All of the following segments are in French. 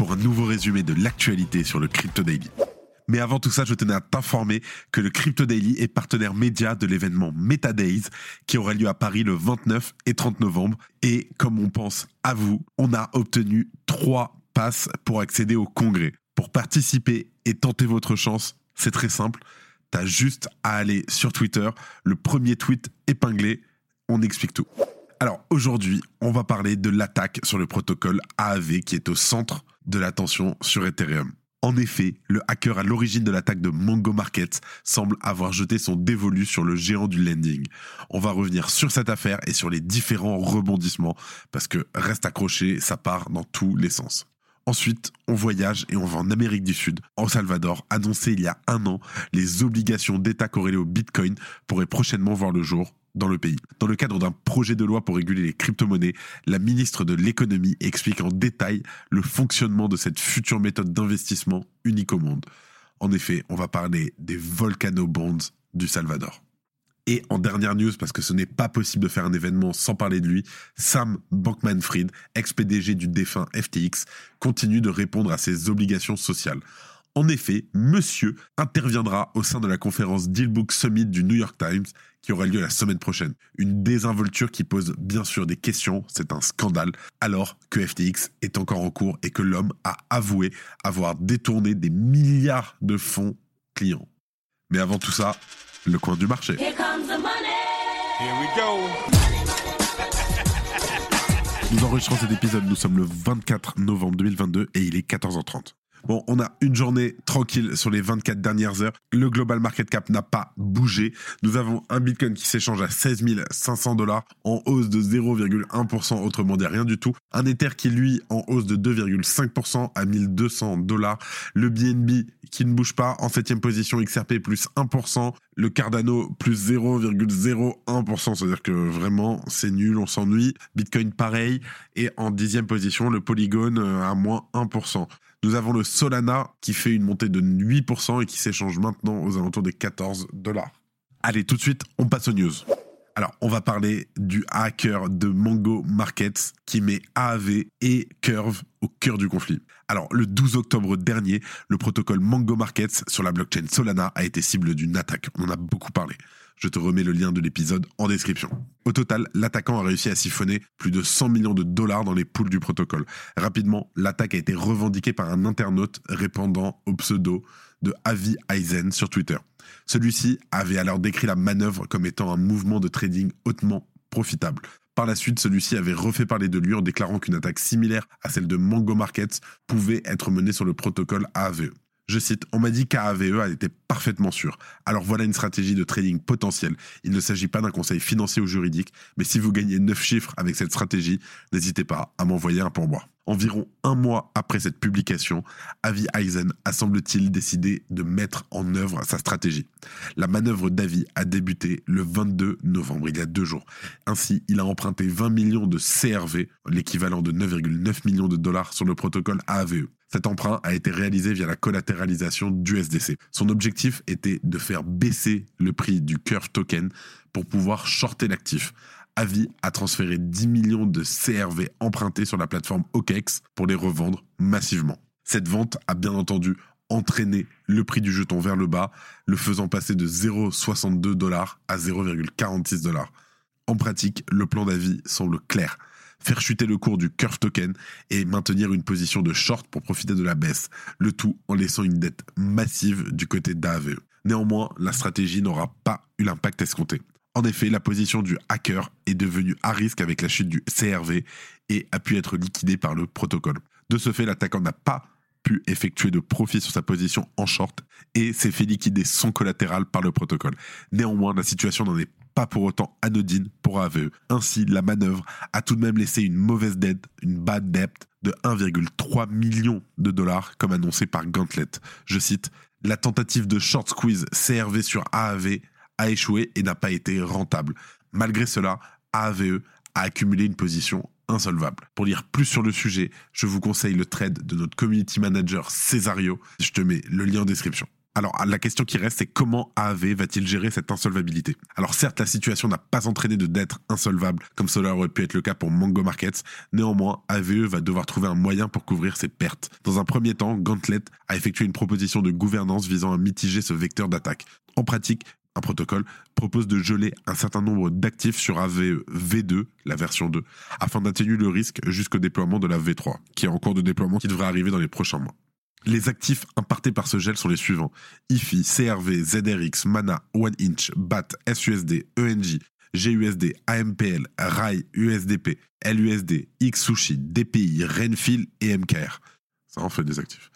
pour un nouveau résumé de l'actualité sur le Crypto Daily. Mais avant tout ça, je tenais à t'informer que le Crypto Daily est partenaire média de l'événement MetaDays qui aura lieu à Paris le 29 et 30 novembre. Et comme on pense à vous, on a obtenu trois passes pour accéder au congrès. Pour participer et tenter votre chance, c'est très simple. T'as juste à aller sur Twitter, le premier tweet épinglé, on explique tout. Alors aujourd'hui, on va parler de l'attaque sur le protocole AAV qui est au centre de l'attention sur Ethereum. En effet, le hacker à l'origine de l'attaque de Mongo Markets semble avoir jeté son dévolu sur le géant du lending. On va revenir sur cette affaire et sur les différents rebondissements parce que reste accroché, ça part dans tous les sens. Ensuite, on voyage et on va en Amérique du Sud. En Salvador, annoncé il y a un an, les obligations d'État corrélées au Bitcoin pourraient prochainement voir le jour dans le pays. Dans le cadre d'un projet de loi pour réguler les crypto-monnaies, la ministre de l'économie explique en détail le fonctionnement de cette future méthode d'investissement unique au monde. En effet, on va parler des Volcano Bonds du Salvador. Et en dernière news, parce que ce n'est pas possible de faire un événement sans parler de lui, Sam Bankman-Fried, ex-PDG du défunt FTX, continue de répondre à ses obligations sociales. En effet, monsieur interviendra au sein de la conférence Dealbook Summit du New York Times qui aura lieu la semaine prochaine. Une désinvolture qui pose bien sûr des questions, c'est un scandale, alors que FTX est encore en cours et que l'homme a avoué avoir détourné des milliards de fonds clients. Mais avant tout ça, le coin du marché. Nous enregistrons cet épisode, nous sommes le 24 novembre 2022 et il est 14h30. Bon, on a une journée tranquille sur les 24 dernières heures. Le global market cap n'a pas bougé. Nous avons un Bitcoin qui s'échange à 16 500 dollars en hausse de 0,1%, autrement dit rien du tout. Un Ether qui lui en hausse de 2,5% à 1200 dollars. Le BNB qui ne bouge pas en septième position, XRP plus 1%. Le Cardano plus 0,01%, c'est-à-dire que vraiment c'est nul, on s'ennuie. Bitcoin pareil. Et en dixième position, le Polygon euh, à moins 1%. Nous avons le Solana qui fait une montée de 8% et qui s'échange maintenant aux alentours des 14 dollars. Allez, tout de suite, on passe aux news. Alors, on va parler du hacker de Mongo Markets qui met AAV et Curve au cœur du conflit. Alors, le 12 octobre dernier, le protocole Mongo Markets sur la blockchain Solana a été cible d'une attaque. On en a beaucoup parlé. Je te remets le lien de l'épisode en description. Au total, l'attaquant a réussi à siphonner plus de 100 millions de dollars dans les poules du protocole. Rapidement, l'attaque a été revendiquée par un internaute répondant au pseudo de Avi Eisen sur Twitter. Celui-ci avait alors décrit la manœuvre comme étant un mouvement de trading hautement profitable. Par la suite, celui-ci avait refait parler de lui en déclarant qu'une attaque similaire à celle de Mango Markets pouvait être menée sur le protocole AAVE. Je cite, on m'a dit qu'AAVE a été parfaitement sûr. Alors voilà une stratégie de trading potentielle. Il ne s'agit pas d'un conseil financier ou juridique, mais si vous gagnez 9 chiffres avec cette stratégie, n'hésitez pas à m'envoyer un pourboire. Environ un mois après cette publication, Avi Eisen a semble-t-il décidé de mettre en œuvre sa stratégie. La manœuvre d'Avi a débuté le 22 novembre, il y a deux jours. Ainsi, il a emprunté 20 millions de CRV, l'équivalent de 9,9 millions de dollars sur le protocole AAVE. Cet emprunt a été réalisé via la collatéralisation du SDC. Son objectif était de faire baisser le prix du Curve Token pour pouvoir shorter l'actif. Avi a transféré 10 millions de CRV empruntés sur la plateforme OKEx pour les revendre massivement. Cette vente a bien entendu entraîné le prix du jeton vers le bas, le faisant passer de 0,62 dollars à 0,46 dollars. En pratique, le plan d'avis semble clair faire chuter le cours du Curve Token et maintenir une position de short pour profiter de la baisse, le tout en laissant une dette massive du côté d'AVE. Néanmoins, la stratégie n'aura pas eu l'impact escompté. En effet, la position du hacker est devenue à risque avec la chute du CRV et a pu être liquidée par le protocole. De ce fait, l'attaquant n'a pas pu effectuer de profit sur sa position en short et s'est fait liquider son collatéral par le protocole. Néanmoins, la situation n'en est pas pour autant anodine pour AVE. Ainsi, la manœuvre a tout de même laissé une mauvaise dette, une bad debt de 1,3 million de dollars, comme annoncé par Gauntlet. Je cite La tentative de short squeeze CRV sur AAV a échoué et n'a pas été rentable. Malgré cela, AAVE a accumulé une position insolvable. Pour lire plus sur le sujet, je vous conseille le trade de notre community manager Cesario. Je te mets le lien en description. Alors, la question qui reste, c'est comment AAV va-t-il gérer cette insolvabilité? Alors, certes, la situation n'a pas entraîné de dette insolvable, comme cela aurait pu être le cas pour Mango Markets. Néanmoins, AVE va devoir trouver un moyen pour couvrir ses pertes. Dans un premier temps, Gauntlet a effectué une proposition de gouvernance visant à mitiger ce vecteur d'attaque. En pratique, un protocole propose de geler un certain nombre d'actifs sur AVE V2, la version 2, afin d'atténuer le risque jusqu'au déploiement de la V3, qui est en cours de déploiement qui devrait arriver dans les prochains mois. Les actifs impartés par ce gel sont les suivants IFI, CRV, ZRX, Mana, OneInch, BAT, SUSD, ENJ, GUSD, AMPL, RAI, USDP, LUSD, XSushi, DPI, Renfil et MKR. Ça en fait des actifs.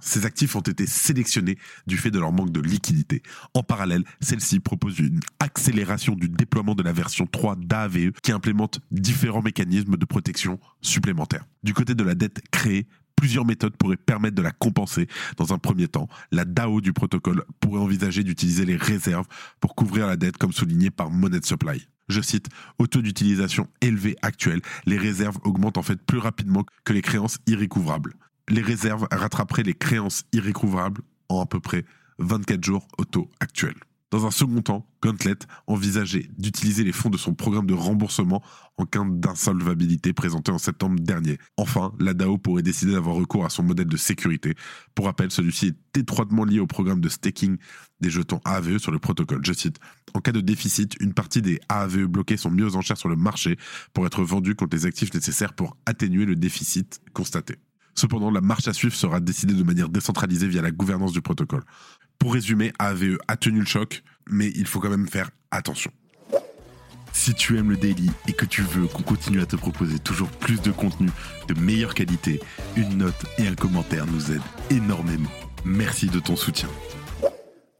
Ces actifs ont été sélectionnés du fait de leur manque de liquidité. En parallèle, celle-ci propose une accélération du déploiement de la version 3 d'AVE qui implémente différents mécanismes de protection supplémentaires. Du côté de la dette créée, plusieurs méthodes pourraient permettre de la compenser. Dans un premier temps, la DAO du protocole pourrait envisager d'utiliser les réserves pour couvrir la dette comme souligné par Monet Supply. Je cite, au taux d'utilisation élevé actuel, les réserves augmentent en fait plus rapidement que les créances irrécouvrables les réserves rattraperaient les créances irrécouvrables en à peu près 24 jours au taux actuel. Dans un second temps, Gauntlet envisageait d'utiliser les fonds de son programme de remboursement en cas d'insolvabilité présenté en septembre dernier. Enfin, la DAO pourrait décider d'avoir recours à son modèle de sécurité. Pour rappel, celui-ci est étroitement lié au programme de staking des jetons AAVE sur le protocole. Je cite, En cas de déficit, une partie des AAVE bloqués sont mis aux enchères sur le marché pour être vendus contre les actifs nécessaires pour atténuer le déficit constaté. Cependant, la marche à suivre sera décidée de manière décentralisée via la gouvernance du protocole. Pour résumer, AVE a tenu le choc, mais il faut quand même faire attention. Si tu aimes le daily et que tu veux qu'on continue à te proposer toujours plus de contenu de meilleure qualité, une note et un commentaire nous aident énormément. Merci de ton soutien.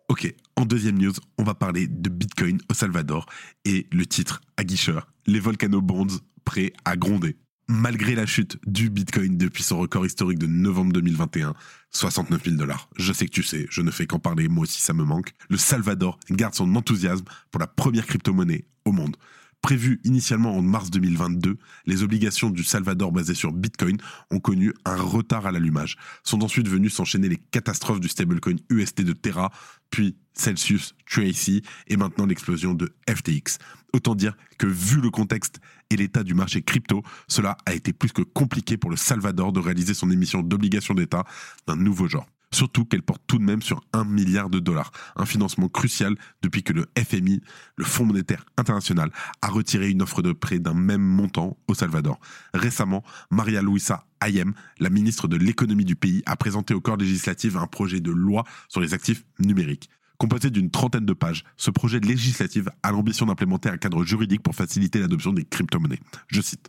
Ok, en deuxième news, on va parler de Bitcoin au Salvador et le titre aguicheur, les Volcano Bonds prêts à gronder malgré la chute du Bitcoin depuis son record historique de novembre 2021, 69 000 dollars. Je sais que tu sais, je ne fais qu'en parler, moi aussi ça me manque. Le Salvador garde son enthousiasme pour la première crypto-monnaie au monde. Prévu initialement en mars 2022, les obligations du Salvador basées sur Bitcoin ont connu un retard à l'allumage. Sont ensuite venues s'enchaîner les catastrophes du stablecoin UST de Terra, puis Celsius, Tracy et maintenant l'explosion de FTX. Autant dire que vu le contexte et l'état du marché crypto, cela a été plus que compliqué pour le Salvador de réaliser son émission d'obligations d'État d'un nouveau genre. Surtout qu'elle porte tout de même sur un milliard de dollars, un financement crucial depuis que le FMI, le Fonds monétaire international, a retiré une offre de prêt d'un même montant au Salvador. Récemment, Maria Luisa Ayem, la ministre de l'économie du pays, a présenté au corps législatif un projet de loi sur les actifs numériques. Composé d'une trentaine de pages, ce projet législatif a l'ambition d'implémenter un cadre juridique pour faciliter l'adoption des crypto-monnaies. Je cite.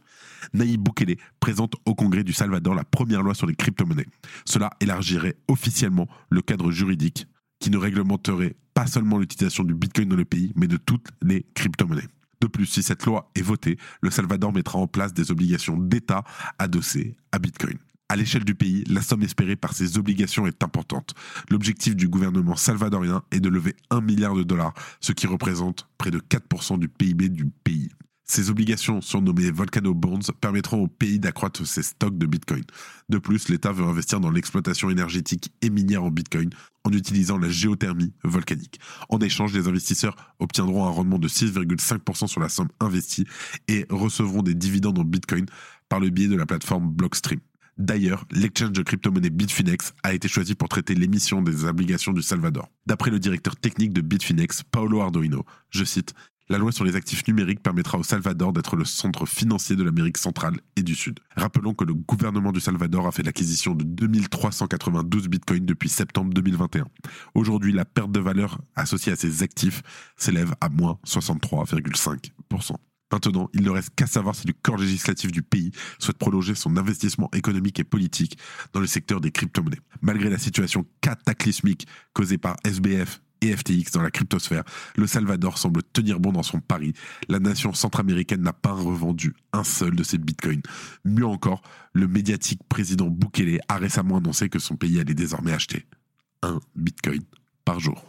Naïb Bukele présente au Congrès du Salvador la première loi sur les crypto-monnaies. Cela élargirait officiellement le cadre juridique qui ne réglementerait pas seulement l'utilisation du Bitcoin dans le pays, mais de toutes les crypto-monnaies. De plus, si cette loi est votée, le Salvador mettra en place des obligations d'État adossées à Bitcoin. À l'échelle du pays, la somme espérée par ces obligations est importante. L'objectif du gouvernement salvadorien est de lever 1 milliard de dollars, ce qui représente près de 4% du PIB du pays. Ces obligations, surnommées Volcano Bonds, permettront au pays d'accroître ses stocks de Bitcoin. De plus, l'État veut investir dans l'exploitation énergétique et minière en Bitcoin en utilisant la géothermie volcanique. En échange, les investisseurs obtiendront un rendement de 6,5% sur la somme investie et recevront des dividendes en Bitcoin par le biais de la plateforme Blockstream. D'ailleurs, l'exchange de crypto-monnaie Bitfinex a été choisi pour traiter l'émission des obligations du Salvador. D'après le directeur technique de Bitfinex, Paolo Arduino, je cite, la loi sur les actifs numériques permettra au Salvador d'être le centre financier de l'Amérique centrale et du Sud. Rappelons que le gouvernement du Salvador a fait l'acquisition de 2392 bitcoins depuis septembre 2021. Aujourd'hui, la perte de valeur associée à ces actifs s'élève à moins 63,5%. Maintenant, il ne reste qu'à savoir si le corps législatif du pays souhaite prolonger son investissement économique et politique dans le secteur des crypto-monnaies. Malgré la situation cataclysmique causée par SBF et FTX dans la cryptosphère, le Salvador semble tenir bon dans son pari. La nation centra-américaine n'a pas revendu un seul de ses bitcoins. Mieux encore, le médiatique président Bukele a récemment annoncé que son pays allait désormais acheter un bitcoin par jour.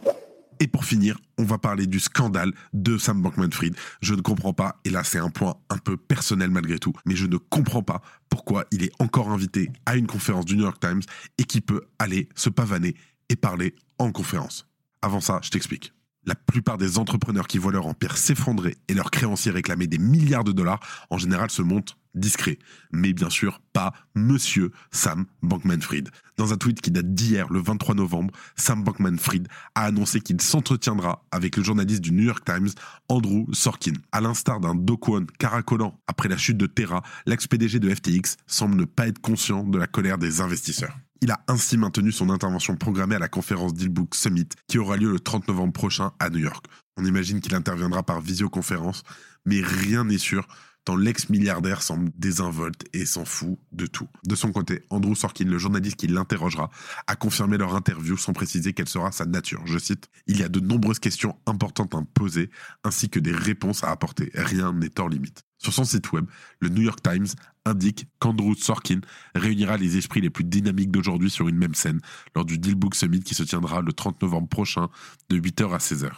Et pour finir, on va parler du scandale de Sam Bankman-Fried. Je ne comprends pas, et là c'est un point un peu personnel malgré tout, mais je ne comprends pas pourquoi il est encore invité à une conférence du New York Times et qui peut aller se pavaner et parler en conférence. Avant ça, je t'explique. La plupart des entrepreneurs qui voient leur empire s'effondrer et leurs créanciers réclamer des milliards de dollars, en général se montrent discrets. Mais bien sûr, pas Monsieur Sam Bankman-Fried. Dans un tweet qui date d'hier, le 23 novembre, Sam Bankman-Fried a annoncé qu'il s'entretiendra avec le journaliste du New York Times, Andrew Sorkin. À l'instar d'un Do caracolant après la chute de Terra, l'ex-PDG de FTX semble ne pas être conscient de la colère des investisseurs. Il a ainsi maintenu son intervention programmée à la conférence Dealbook Summit qui aura lieu le 30 novembre prochain à New York. On imagine qu'il interviendra par visioconférence, mais rien n'est sûr tant l'ex-milliardaire semble désinvolte et s'en fout de tout. De son côté, Andrew Sorkin, le journaliste qui l'interrogera, a confirmé leur interview sans préciser quelle sera sa nature. Je cite Il y a de nombreuses questions importantes à poser ainsi que des réponses à apporter. Rien n'est hors limite. Sur son site web, le New York Times indique qu'Andrew Sorkin réunira les esprits les plus dynamiques d'aujourd'hui sur une même scène lors du Dealbook Summit qui se tiendra le 30 novembre prochain de 8h à 16h,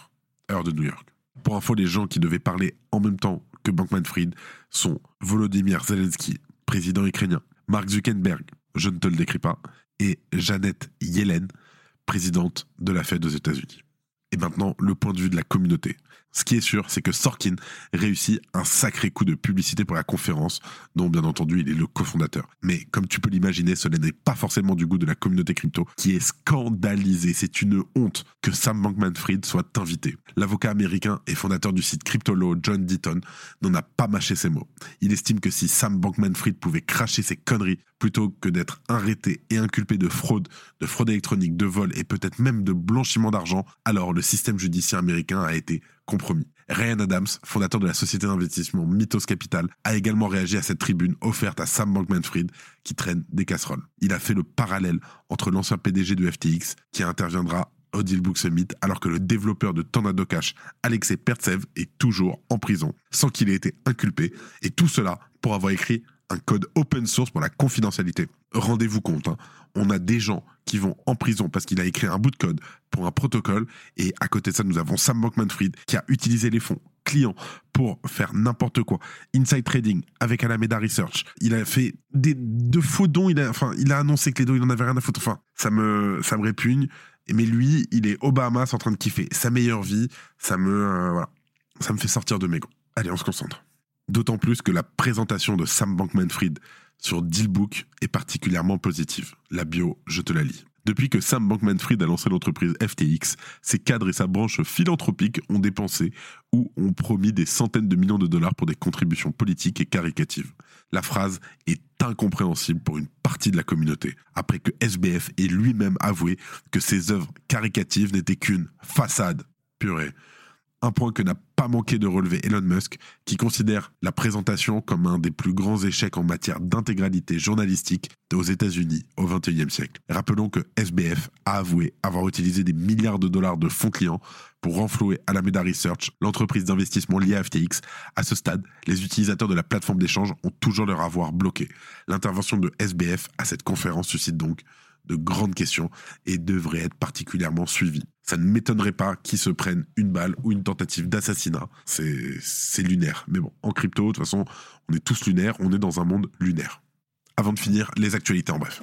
heure de New York. Pour info, les gens qui devaient parler en même temps que Bankman-Fried sont Volodymyr Zelensky, président ukrainien, Mark Zuckerberg, je ne te le décris pas, et Janet Yellen, présidente de la Fed aux États-Unis. Et maintenant, le point de vue de la communauté. Ce qui est sûr, c'est que Sorkin réussit un sacré coup de publicité pour la conférence, dont bien entendu il est le cofondateur. Mais comme tu peux l'imaginer, cela n'est pas forcément du goût de la communauté crypto, qui est scandalisée. C'est une honte que Sam Bankman-Fried soit invité. L'avocat américain et fondateur du site CryptoLaw, John Deaton, n'en a pas mâché ses mots. Il estime que si Sam Bankman-Fried pouvait cracher ses conneries plutôt que d'être arrêté et inculpé de fraude, de fraude électronique, de vol et peut-être même de blanchiment d'argent, alors le système judiciaire américain a été compromis. Ryan Adams, fondateur de la société d'investissement Mythos Capital, a également réagi à cette tribune offerte à Sam Bankman-Fried qui traîne des casseroles. Il a fait le parallèle entre l'ancien PDG de FTX qui interviendra au Dealbook Summit alors que le développeur de Tornado Cash, Alexei Pertsev, est toujours en prison sans qu'il ait été inculpé et tout cela pour avoir écrit un code open source pour la confidentialité. Rendez-vous compte, hein, on a des gens qui vont en prison parce qu'il a écrit un bout de code pour un protocole. Et à côté de ça, nous avons Sam Bankman-Fried qui a utilisé les fonds clients pour faire n'importe quoi. Inside trading avec Alameda Research. Il a fait des, de faux dons. Il a, enfin, il a annoncé que les dons, il en avait rien à foutre. Enfin, ça me, ça me répugne. Mais lui, il est Obama, c'est en train de kiffer sa meilleure vie. Ça me, euh, voilà, ça me fait sortir de mes gonds. Allez, on se concentre. D'autant plus que la présentation de Sam Bankman-Fried sur Dealbook est particulièrement positive. La bio, je te la lis. Depuis que Sam Bankman-Fried a lancé l'entreprise FTX, ses cadres et sa branche philanthropique ont dépensé ou ont promis des centaines de millions de dollars pour des contributions politiques et caricatives. La phrase est incompréhensible pour une partie de la communauté, après que SBF ait lui-même avoué que ses œuvres caricatives n'étaient qu'une façade. Purée. Un point que n'a pas manqué de relever Elon Musk, qui considère la présentation comme un des plus grands échecs en matière d'intégralité journalistique aux États-Unis au XXIe siècle. Rappelons que SBF a avoué avoir utilisé des milliards de dollars de fonds clients pour renflouer Alameda Research, l'entreprise d'investissement liée à FTX. À ce stade, les utilisateurs de la plateforme d'échange ont toujours leur avoir bloqué. L'intervention de SBF à cette conférence suscite donc de grandes questions et devrait être particulièrement suivi. Ça ne m'étonnerait pas qu'ils se prennent une balle ou une tentative d'assassinat. C'est lunaire. Mais bon, en crypto, de toute façon, on est tous lunaires, on est dans un monde lunaire. Avant de finir, les actualités en bref.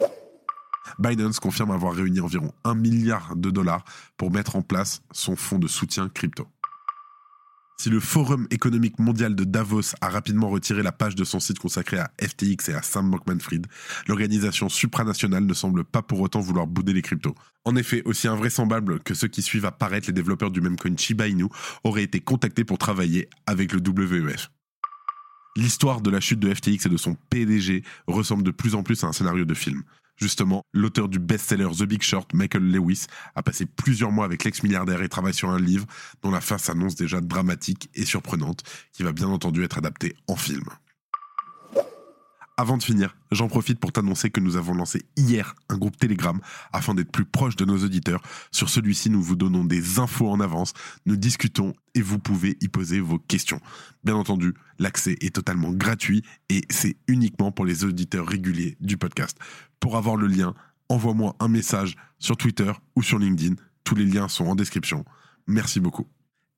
Binance confirme avoir réuni environ 1 milliard de dollars pour mettre en place son fonds de soutien crypto. Si le Forum économique mondial de Davos a rapidement retiré la page de son site consacré à FTX et à Sam Bankman-Fried, l'organisation supranationale ne semble pas pour autant vouloir bouder les cryptos. En effet, aussi invraisemblable que ceux qui suivent apparaître, les développeurs du même coin Shiba Inu auraient été contactés pour travailler avec le WEF. L'histoire de la chute de FTX et de son PDG ressemble de plus en plus à un scénario de film. Justement, l'auteur du best-seller The Big Short, Michael Lewis, a passé plusieurs mois avec l'ex-milliardaire et travaille sur un livre dont la fin s'annonce déjà dramatique et surprenante, qui va bien entendu être adapté en film. Avant de finir, j'en profite pour t'annoncer que nous avons lancé hier un groupe Telegram afin d'être plus proche de nos auditeurs. Sur celui-ci, nous vous donnons des infos en avance, nous discutons et vous pouvez y poser vos questions. Bien entendu, l'accès est totalement gratuit et c'est uniquement pour les auditeurs réguliers du podcast. Pour avoir le lien, envoie-moi un message sur Twitter ou sur LinkedIn. Tous les liens sont en description. Merci beaucoup.